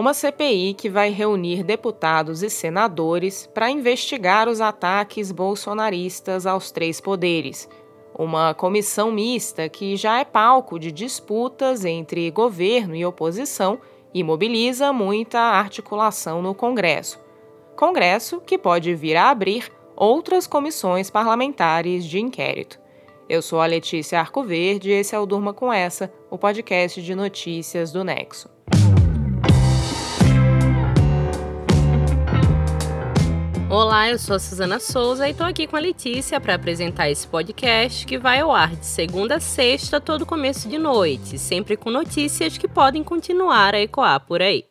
Uma CPI que vai reunir deputados e senadores para investigar os ataques bolsonaristas aos três poderes. Uma comissão mista que já é palco de disputas entre governo e oposição e mobiliza muita articulação no Congresso. Congresso que pode vir a abrir outras comissões parlamentares de inquérito. Eu sou a Letícia Arcoverde e esse é o Durma com Essa, o podcast de notícias do Nexo. Olá, eu sou a Suzana Souza e estou aqui com a Letícia para apresentar esse podcast que vai ao ar de segunda a sexta, todo começo de noite, sempre com notícias que podem continuar a ecoar por aí.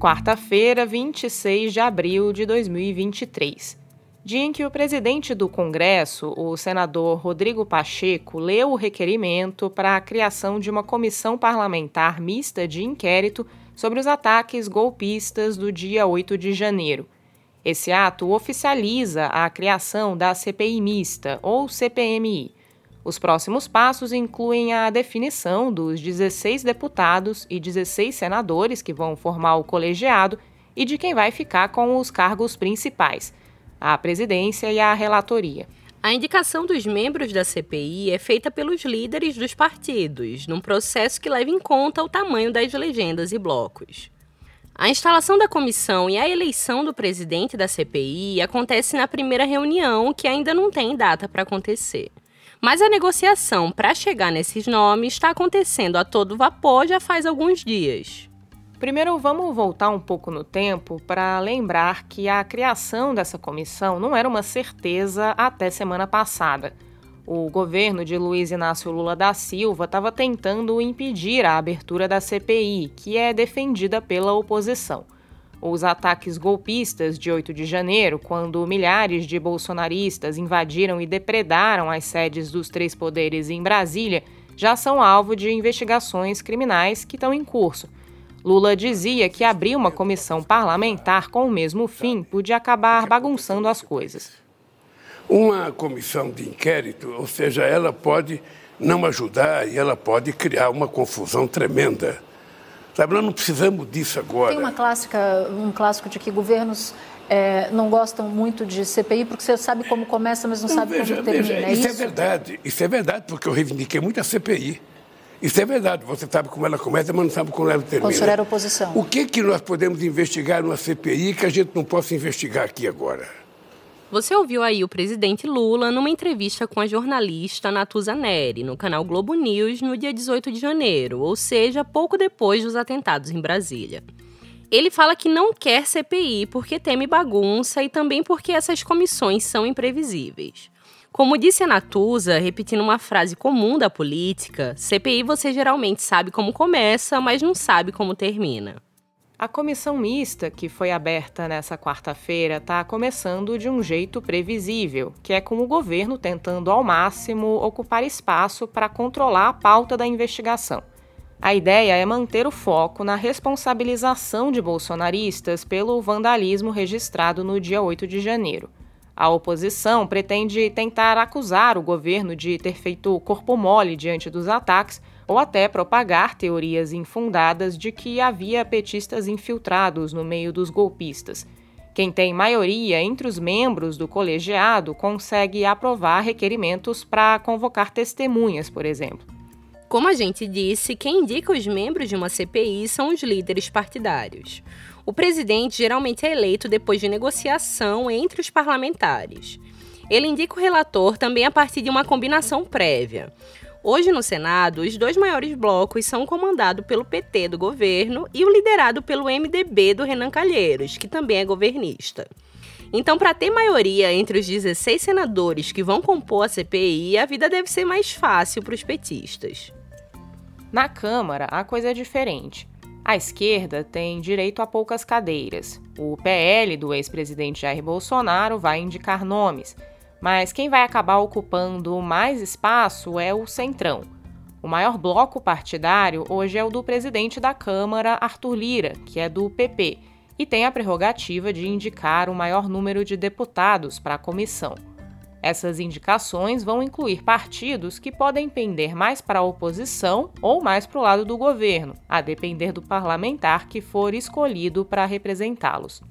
Quarta-feira, 26 de abril de 2023 dia em que o presidente do Congresso, o senador Rodrigo Pacheco, leu o requerimento para a criação de uma comissão parlamentar mista de inquérito sobre os ataques golpistas do dia 8 de janeiro. Esse ato oficializa a criação da CPI mista, ou CPMI. Os próximos passos incluem a definição dos 16 deputados e 16 senadores que vão formar o colegiado e de quem vai ficar com os cargos principais a presidência e a relatoria. A indicação dos membros da CPI é feita pelos líderes dos partidos, num processo que leva em conta o tamanho das legendas e blocos. A instalação da comissão e a eleição do presidente da CPI acontece na primeira reunião, que ainda não tem data para acontecer. Mas a negociação para chegar nesses nomes está acontecendo a todo vapor já faz alguns dias. Primeiro, vamos voltar um pouco no tempo para lembrar que a criação dessa comissão não era uma certeza até semana passada. O governo de Luiz Inácio Lula da Silva estava tentando impedir a abertura da CPI, que é defendida pela oposição. Os ataques golpistas de 8 de janeiro, quando milhares de bolsonaristas invadiram e depredaram as sedes dos três poderes em Brasília, já são alvo de investigações criminais que estão em curso. Lula dizia que abrir uma comissão parlamentar com o mesmo fim podia acabar bagunçando as coisas. Uma comissão de inquérito, ou seja, ela pode não ajudar e ela pode criar uma confusão tremenda. Sabe, nós não precisamos disso agora. Tem uma clássica, um clássico de que governos é, não gostam muito de CPI porque você sabe como começa, mas não, não sabe veja, como termina. Veja, é isso, isso é verdade. Isso é verdade, porque eu reivindiquei muito a CPI. Isso é verdade, você sabe como ela começa, mas não sabe como ela termina. O senhor era oposição. O que, que nós podemos investigar numa CPI que a gente não possa investigar aqui agora? Você ouviu aí o presidente Lula numa entrevista com a jornalista Natuza Neri, no canal Globo News, no dia 18 de janeiro, ou seja, pouco depois dos atentados em Brasília. Ele fala que não quer CPI porque teme bagunça e também porque essas comissões são imprevisíveis. Como disse a Natuza, repetindo uma frase comum da política, CPI você geralmente sabe como começa, mas não sabe como termina. A comissão mista, que foi aberta nessa quarta-feira, está começando de um jeito previsível, que é com o governo tentando ao máximo ocupar espaço para controlar a pauta da investigação. A ideia é manter o foco na responsabilização de bolsonaristas pelo vandalismo registrado no dia 8 de janeiro. A oposição pretende tentar acusar o governo de ter feito corpo mole diante dos ataques ou até propagar teorias infundadas de que havia petistas infiltrados no meio dos golpistas. Quem tem maioria entre os membros do colegiado consegue aprovar requerimentos para convocar testemunhas, por exemplo. Como a gente disse, quem indica os membros de uma CPI são os líderes partidários. O presidente geralmente é eleito depois de negociação entre os parlamentares. Ele indica o relator também a partir de uma combinação prévia. Hoje no Senado, os dois maiores blocos são comandados pelo PT do governo e o liderado pelo MDB do Renan Calheiros, que também é governista. Então, para ter maioria entre os 16 senadores que vão compor a CPI, a vida deve ser mais fácil para os petistas. Na Câmara, a coisa é diferente. A esquerda tem direito a poucas cadeiras. O PL do ex-presidente Jair Bolsonaro vai indicar nomes, mas quem vai acabar ocupando mais espaço é o Centrão. O maior bloco partidário hoje é o do presidente da Câmara, Arthur Lira, que é do PP, e tem a prerrogativa de indicar o maior número de deputados para a comissão. Essas indicações vão incluir partidos que podem pender mais para a oposição ou mais para o lado do governo, a depender do parlamentar que for escolhido para representá-los.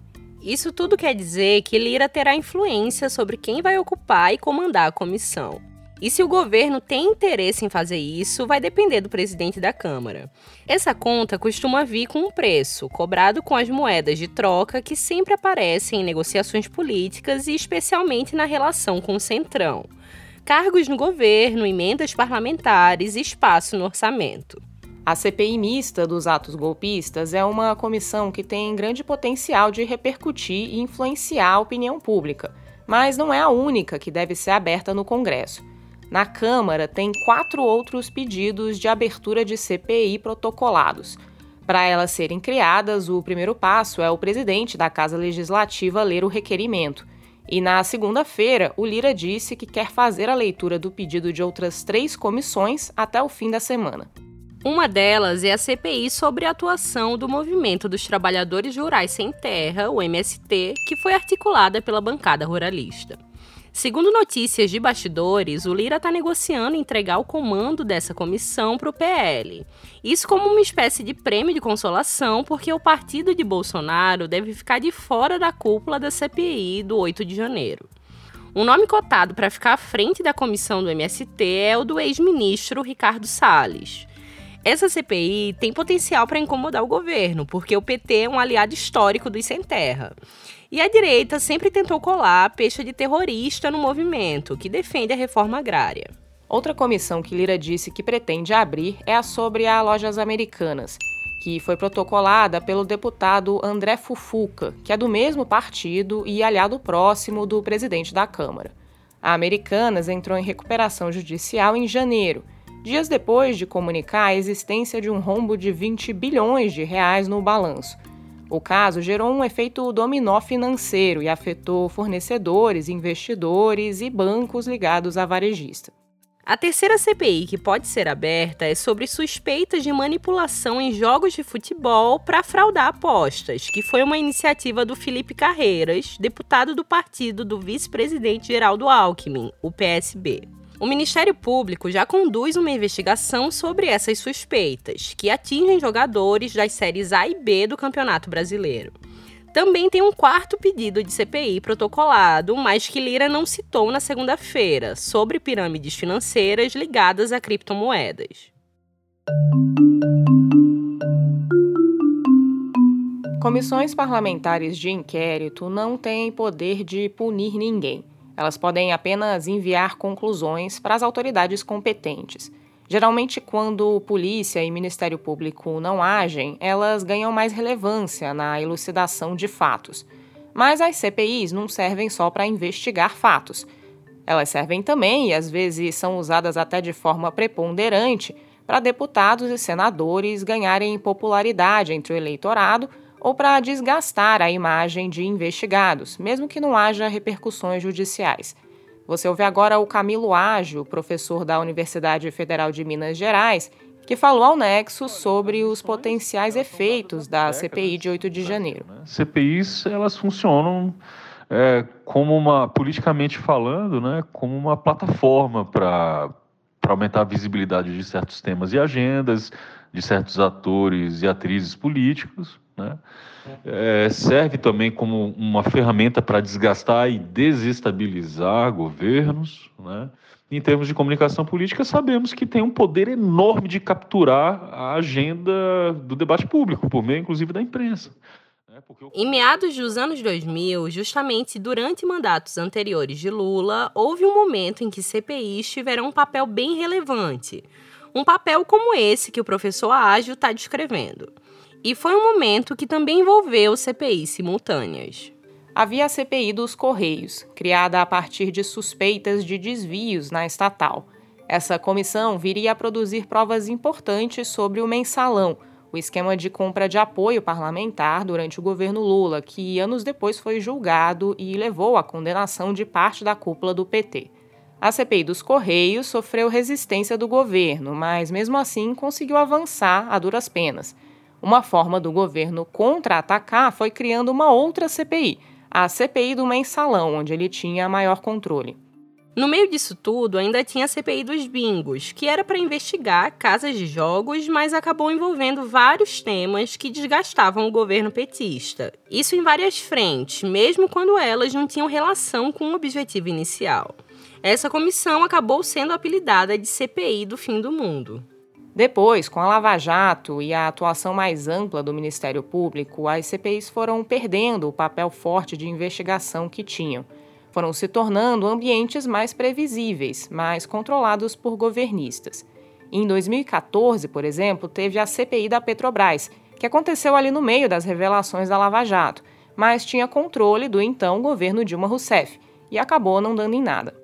Isso tudo quer dizer que Lira terá influência sobre quem vai ocupar e comandar a comissão. E se o governo tem interesse em fazer isso, vai depender do presidente da Câmara. Essa conta costuma vir com um preço, cobrado com as moedas de troca que sempre aparecem em negociações políticas e especialmente na relação com o Centrão. Cargos no governo, emendas parlamentares e espaço no orçamento. A CPI mista dos atos golpistas é uma comissão que tem grande potencial de repercutir e influenciar a opinião pública, mas não é a única que deve ser aberta no Congresso. Na Câmara, tem quatro outros pedidos de abertura de CPI protocolados. Para elas serem criadas, o primeiro passo é o presidente da Casa Legislativa ler o requerimento. E na segunda-feira, o Lira disse que quer fazer a leitura do pedido de outras três comissões até o fim da semana. Uma delas é a CPI sobre a atuação do Movimento dos Trabalhadores Rurais Sem Terra, o MST, que foi articulada pela bancada ruralista. Segundo notícias de bastidores, o Lira está negociando entregar o comando dessa comissão para o PL. Isso como uma espécie de prêmio de consolação, porque o partido de Bolsonaro deve ficar de fora da cúpula da CPI do 8 de janeiro. Um nome cotado para ficar à frente da comissão do MST é o do ex-ministro Ricardo Salles. Essa CPI tem potencial para incomodar o governo, porque o PT é um aliado histórico dos sem terra. E a direita sempre tentou colar a peixe de terrorista no movimento, que defende a reforma agrária. Outra comissão que Lira disse que pretende abrir é a sobre as lojas americanas, que foi protocolada pelo deputado André Fufuca, que é do mesmo partido e aliado próximo do presidente da Câmara. A Americanas entrou em recuperação judicial em janeiro, dias depois de comunicar a existência de um rombo de 20 bilhões de reais no balanço o caso gerou um efeito dominó financeiro e afetou fornecedores, investidores e bancos ligados à varejista. A terceira CPI que pode ser aberta é sobre suspeitas de manipulação em jogos de futebol para fraudar apostas, que foi uma iniciativa do Felipe Carreiras, deputado do partido do vice-presidente Geraldo Alckmin, o PSB. O Ministério Público já conduz uma investigação sobre essas suspeitas, que atingem jogadores das séries A e B do Campeonato Brasileiro. Também tem um quarto pedido de CPI protocolado, mas que Lira não citou na segunda-feira, sobre pirâmides financeiras ligadas a criptomoedas. Comissões parlamentares de inquérito não têm poder de punir ninguém. Elas podem apenas enviar conclusões para as autoridades competentes. Geralmente, quando polícia e Ministério Público não agem, elas ganham mais relevância na elucidação de fatos. Mas as CPIs não servem só para investigar fatos. Elas servem também, e às vezes são usadas até de forma preponderante, para deputados e senadores ganharem popularidade entre o eleitorado ou para desgastar a imagem de investigados, mesmo que não haja repercussões judiciais. Você ouve agora o Camilo Ágio, professor da Universidade Federal de Minas Gerais, que falou ao Nexo sobre os potenciais efeitos da CPI de 8 de janeiro. CPIs, elas funcionam é, como uma, politicamente falando, né, como uma plataforma para aumentar a visibilidade de certos temas e agendas, de certos atores e atrizes políticos, né? É, serve também como uma ferramenta para desgastar e desestabilizar governos. Né? Em termos de comunicação política, sabemos que tem um poder enorme de capturar a agenda do debate público, por meio, inclusive, da imprensa. Né? Em meados dos anos 2000, justamente durante mandatos anteriores de Lula, houve um momento em que CPIs tiveram um papel bem relevante. Um papel como esse que o professor Ágil está descrevendo. E foi um momento que também envolveu CPIs simultâneas. Havia a CPI dos Correios, criada a partir de suspeitas de desvios na estatal. Essa comissão viria a produzir provas importantes sobre o mensalão, o esquema de compra de apoio parlamentar durante o governo Lula, que anos depois foi julgado e levou à condenação de parte da cúpula do PT. A CPI dos Correios sofreu resistência do governo, mas mesmo assim conseguiu avançar a duras penas. Uma forma do governo contra-atacar foi criando uma outra CPI, a CPI do mensalão, onde ele tinha maior controle. No meio disso tudo, ainda tinha a CPI dos bingos, que era para investigar casas de jogos, mas acabou envolvendo vários temas que desgastavam o governo petista. Isso em várias frentes, mesmo quando elas não tinham relação com o objetivo inicial. Essa comissão acabou sendo apelidada de CPI do fim do mundo. Depois, com a Lava Jato e a atuação mais ampla do Ministério Público, as CPIs foram perdendo o papel forte de investigação que tinham foram se tornando ambientes mais previsíveis, mais controlados por governistas. Em 2014, por exemplo, teve a CPI da Petrobras, que aconteceu ali no meio das revelações da Lava Jato, mas tinha controle do então governo Dilma Rousseff e acabou não dando em nada.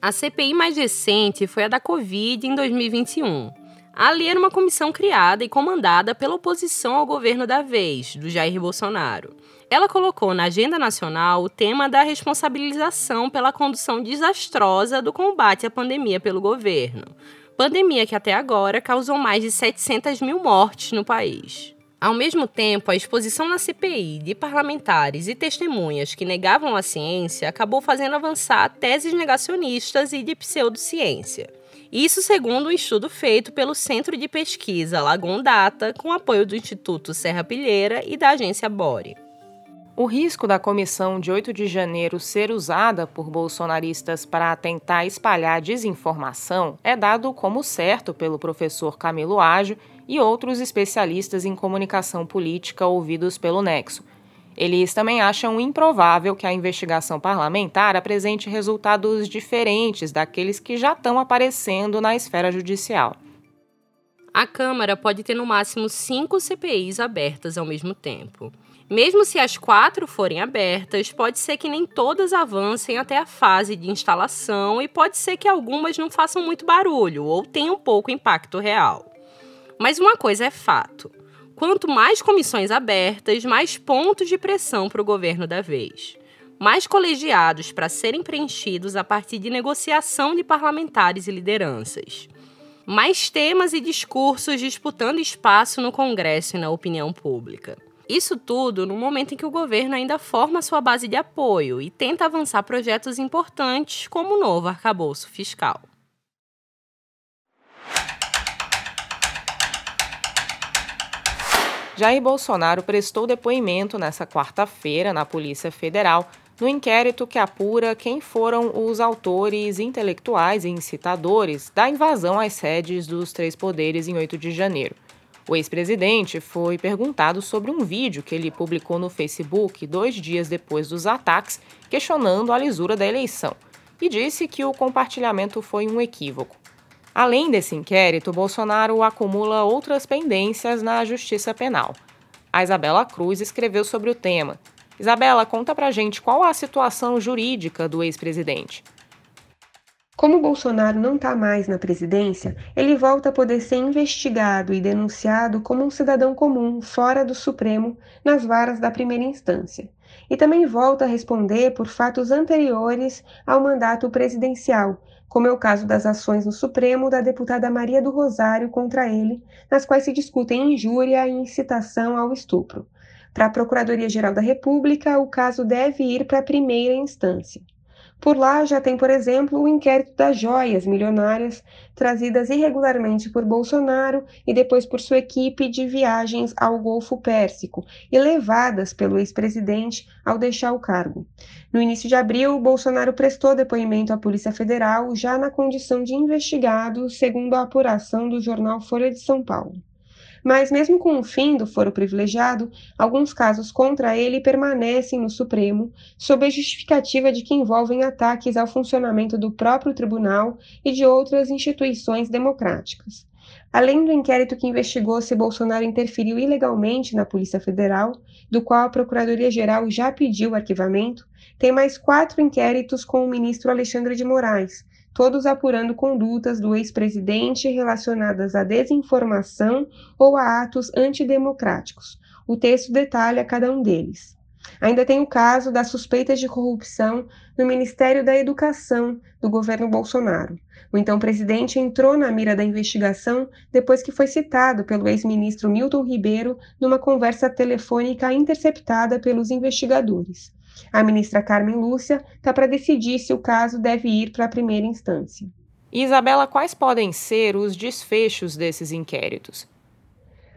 A CPI mais recente foi a da Covid em 2021. Ali era uma comissão criada e comandada pela oposição ao governo da vez, do Jair Bolsonaro. Ela colocou na agenda nacional o tema da responsabilização pela condução desastrosa do combate à pandemia pelo governo. Pandemia que até agora causou mais de 700 mil mortes no país. Ao mesmo tempo, a exposição na CPI de parlamentares e testemunhas que negavam a ciência acabou fazendo avançar teses negacionistas e de pseudociência. Isso segundo um estudo feito pelo Centro de Pesquisa Lagoon Data, com apoio do Instituto Serra Pilheira e da agência Bore. O risco da comissão de 8 de janeiro ser usada por bolsonaristas para tentar espalhar desinformação é dado como certo pelo professor Camilo Ágio e outros especialistas em comunicação política ouvidos pelo Nexo. Eles também acham improvável que a investigação parlamentar apresente resultados diferentes daqueles que já estão aparecendo na esfera judicial. A Câmara pode ter no máximo cinco CPIs abertas ao mesmo tempo. Mesmo se as quatro forem abertas, pode ser que nem todas avancem até a fase de instalação e pode ser que algumas não façam muito barulho ou tenham pouco impacto real. Mas uma coisa é fato: quanto mais comissões abertas, mais pontos de pressão para o governo da vez. Mais colegiados para serem preenchidos a partir de negociação de parlamentares e lideranças. Mais temas e discursos disputando espaço no Congresso e na opinião pública. Isso tudo no momento em que o governo ainda forma sua base de apoio e tenta avançar projetos importantes como o novo arcabouço fiscal. Jair Bolsonaro prestou depoimento nesta quarta-feira na Polícia Federal no inquérito que apura quem foram os autores intelectuais e incitadores da invasão às sedes dos três poderes em 8 de janeiro. O ex-presidente foi perguntado sobre um vídeo que ele publicou no Facebook dois dias depois dos ataques, questionando a lisura da eleição, e disse que o compartilhamento foi um equívoco. Além desse inquérito, Bolsonaro acumula outras pendências na Justiça Penal. A Isabela Cruz escreveu sobre o tema. Isabela, conta pra gente qual a situação jurídica do ex-presidente. Como Bolsonaro não está mais na presidência, ele volta a poder ser investigado e denunciado como um cidadão comum fora do Supremo nas varas da primeira instância. E também volta a responder por fatos anteriores ao mandato presidencial, como é o caso das ações no Supremo da deputada Maria do Rosário contra ele, nas quais se discutem injúria e incitação ao estupro. Para a Procuradoria-Geral da República, o caso deve ir para a primeira instância. Por lá já tem, por exemplo, o inquérito das joias milionárias trazidas irregularmente por Bolsonaro e depois por sua equipe de viagens ao Golfo Pérsico e levadas pelo ex-presidente ao deixar o cargo. No início de abril, Bolsonaro prestou depoimento à Polícia Federal já na condição de investigado, segundo a apuração do jornal Folha de São Paulo. Mas, mesmo com o fim do foro privilegiado, alguns casos contra ele permanecem no Supremo, sob a justificativa de que envolvem ataques ao funcionamento do próprio tribunal e de outras instituições democráticas. Além do inquérito que investigou se Bolsonaro interferiu ilegalmente na Polícia Federal, do qual a Procuradoria-Geral já pediu arquivamento, tem mais quatro inquéritos com o ministro Alexandre de Moraes, todos apurando condutas do ex-presidente relacionadas à desinformação ou a atos antidemocráticos. O texto detalha cada um deles. Ainda tem o caso das suspeitas de corrupção no Ministério da Educação do governo Bolsonaro. O então presidente entrou na mira da investigação depois que foi citado pelo ex-ministro Milton Ribeiro numa conversa telefônica interceptada pelos investigadores. A ministra Carmen Lúcia está para decidir se o caso deve ir para a primeira instância. Isabela, quais podem ser os desfechos desses inquéritos?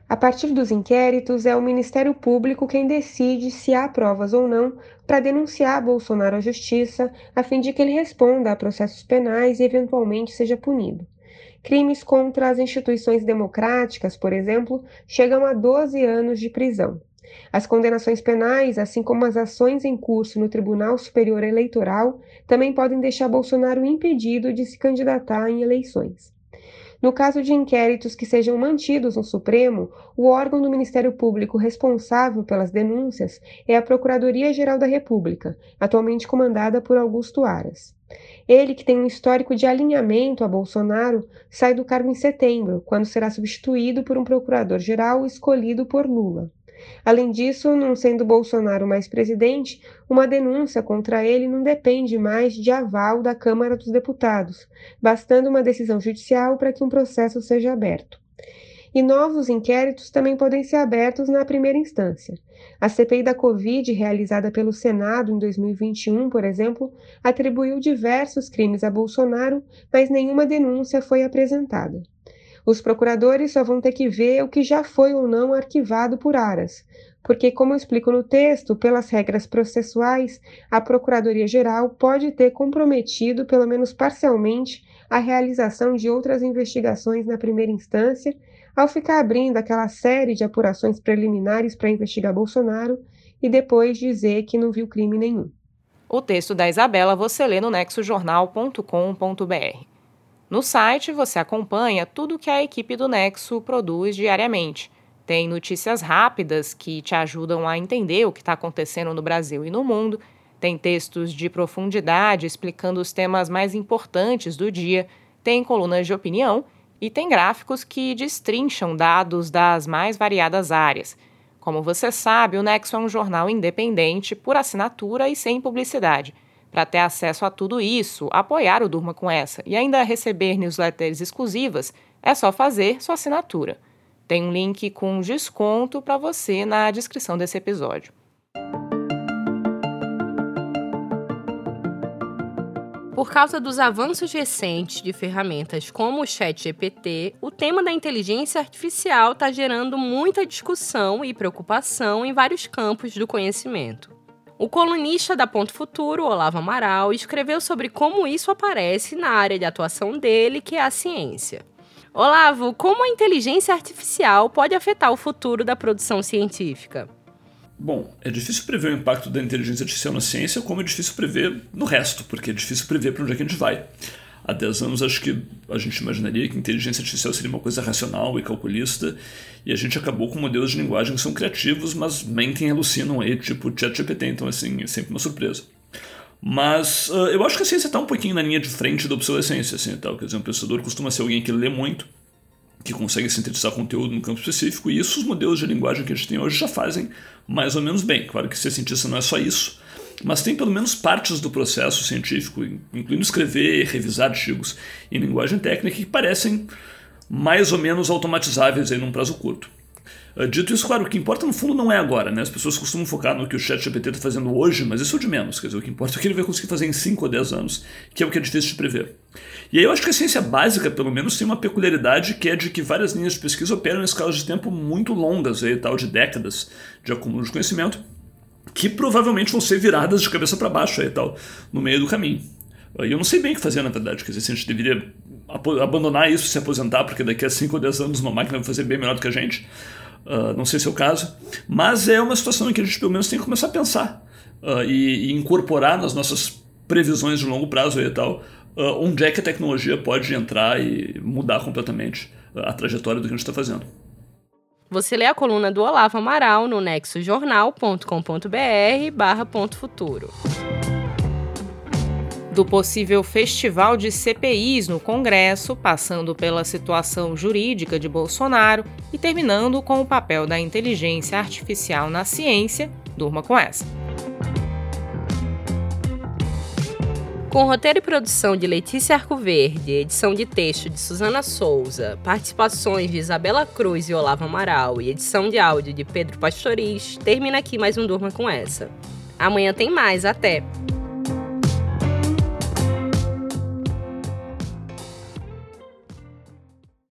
A partir dos inquéritos, é o Ministério Público quem decide se há provas ou não para denunciar Bolsonaro à Justiça, a fim de que ele responda a processos penais e eventualmente seja punido. Crimes contra as instituições democráticas, por exemplo, chegam a 12 anos de prisão. As condenações penais, assim como as ações em curso no Tribunal Superior Eleitoral, também podem deixar Bolsonaro impedido de se candidatar em eleições. No caso de inquéritos que sejam mantidos no Supremo, o órgão do Ministério Público responsável pelas denúncias é a Procuradoria-Geral da República, atualmente comandada por Augusto Aras. Ele, que tem um histórico de alinhamento a Bolsonaro, sai do cargo em setembro, quando será substituído por um procurador-geral escolhido por Lula. Além disso, não sendo Bolsonaro mais presidente, uma denúncia contra ele não depende mais de aval da Câmara dos Deputados, bastando uma decisão judicial para que um processo seja aberto. E novos inquéritos também podem ser abertos na primeira instância. A CPI da Covid, realizada pelo Senado em 2021, por exemplo, atribuiu diversos crimes a Bolsonaro, mas nenhuma denúncia foi apresentada. Os procuradores só vão ter que ver o que já foi ou não arquivado por Aras, porque, como eu explico no texto, pelas regras processuais, a Procuradoria-Geral pode ter comprometido, pelo menos parcialmente, a realização de outras investigações na primeira instância, ao ficar abrindo aquela série de apurações preliminares para investigar Bolsonaro e depois dizer que não viu crime nenhum. O texto da Isabela você lê no nexojornal.com.br. No site você acompanha tudo que a equipe do Nexo produz diariamente. Tem notícias rápidas que te ajudam a entender o que está acontecendo no Brasil e no mundo. Tem textos de profundidade explicando os temas mais importantes do dia. Tem colunas de opinião e tem gráficos que destrincham dados das mais variadas áreas. Como você sabe, o Nexo é um jornal independente, por assinatura e sem publicidade. Para ter acesso a tudo isso, apoiar o Durma com essa e ainda receber newsletters exclusivas, é só fazer sua assinatura. Tem um link com desconto para você na descrição desse episódio. Por causa dos avanços recentes de ferramentas como o ChatGPT, o tema da inteligência artificial está gerando muita discussão e preocupação em vários campos do conhecimento. O colunista da Ponto Futuro, Olavo Amaral, escreveu sobre como isso aparece na área de atuação dele, que é a ciência. Olavo, como a inteligência artificial pode afetar o futuro da produção científica? Bom, é difícil prever o impacto da inteligência artificial na ciência, como é difícil prever no resto, porque é difícil prever para onde é que a gente vai há 10 anos acho que a gente imaginaria que inteligência artificial seria uma coisa racional e calculista, e a gente acabou com modelos de linguagem que são criativos, mas mentem e alucinam aí, tipo ChatGPT, então assim, é sempre uma surpresa. Mas uh, eu acho que a ciência está um pouquinho na linha de frente da obsolescência, assim, tal. Quer dizer, um pensador costuma ser alguém que lê muito, que consegue sintetizar conteúdo num campo específico, e isso os modelos de linguagem que a gente tem hoje já fazem mais ou menos bem. Claro que ser cientista não é só isso, mas tem pelo menos partes do processo científico, incluindo escrever e revisar artigos em linguagem técnica, que parecem mais ou menos automatizáveis aí num prazo curto. Ah, dito isso, claro, o que importa no fundo não é agora, né? As pessoas costumam focar no que o ChatGPT está fazendo hoje, mas isso é o de menos. Quer dizer, o que importa é o que ele vai conseguir fazer em 5 ou 10 anos, que é o que é difícil de prever. E aí eu acho que a ciência básica, pelo menos, tem uma peculiaridade que é de que várias linhas de pesquisa operam em escalas de tempo muito longas, aí, tal de décadas de acúmulo de conhecimento, que provavelmente vão ser viradas de cabeça para baixo aí tal, no meio do caminho. E eu não sei bem o que fazer, na verdade. Quer dizer, se a gente deveria abandonar isso, se aposentar, porque daqui a 5 ou 10 anos uma máquina vai fazer bem melhor do que a gente. Uh, não sei se é o caso. Mas é uma situação em que a gente pelo menos tem que começar a pensar uh, e, e, incorporar nas nossas previsões de longo prazo e tal, uh, onde é que a tecnologia pode entrar e mudar completamente a trajetória do que a gente está fazendo. Você lê a coluna do Olavo Amaral no nexojornal.com.br barra ponto futuro. Do possível festival de CPIs no Congresso, passando pela situação jurídica de Bolsonaro e terminando com o papel da inteligência artificial na ciência, durma com essa. Com roteiro e produção de Letícia Arcoverde, edição de texto de Suzana Souza, participações de Isabela Cruz e Olavo Amaral e edição de áudio de Pedro Pastoriz, termina aqui mais um Durma com essa. Amanhã tem mais, até!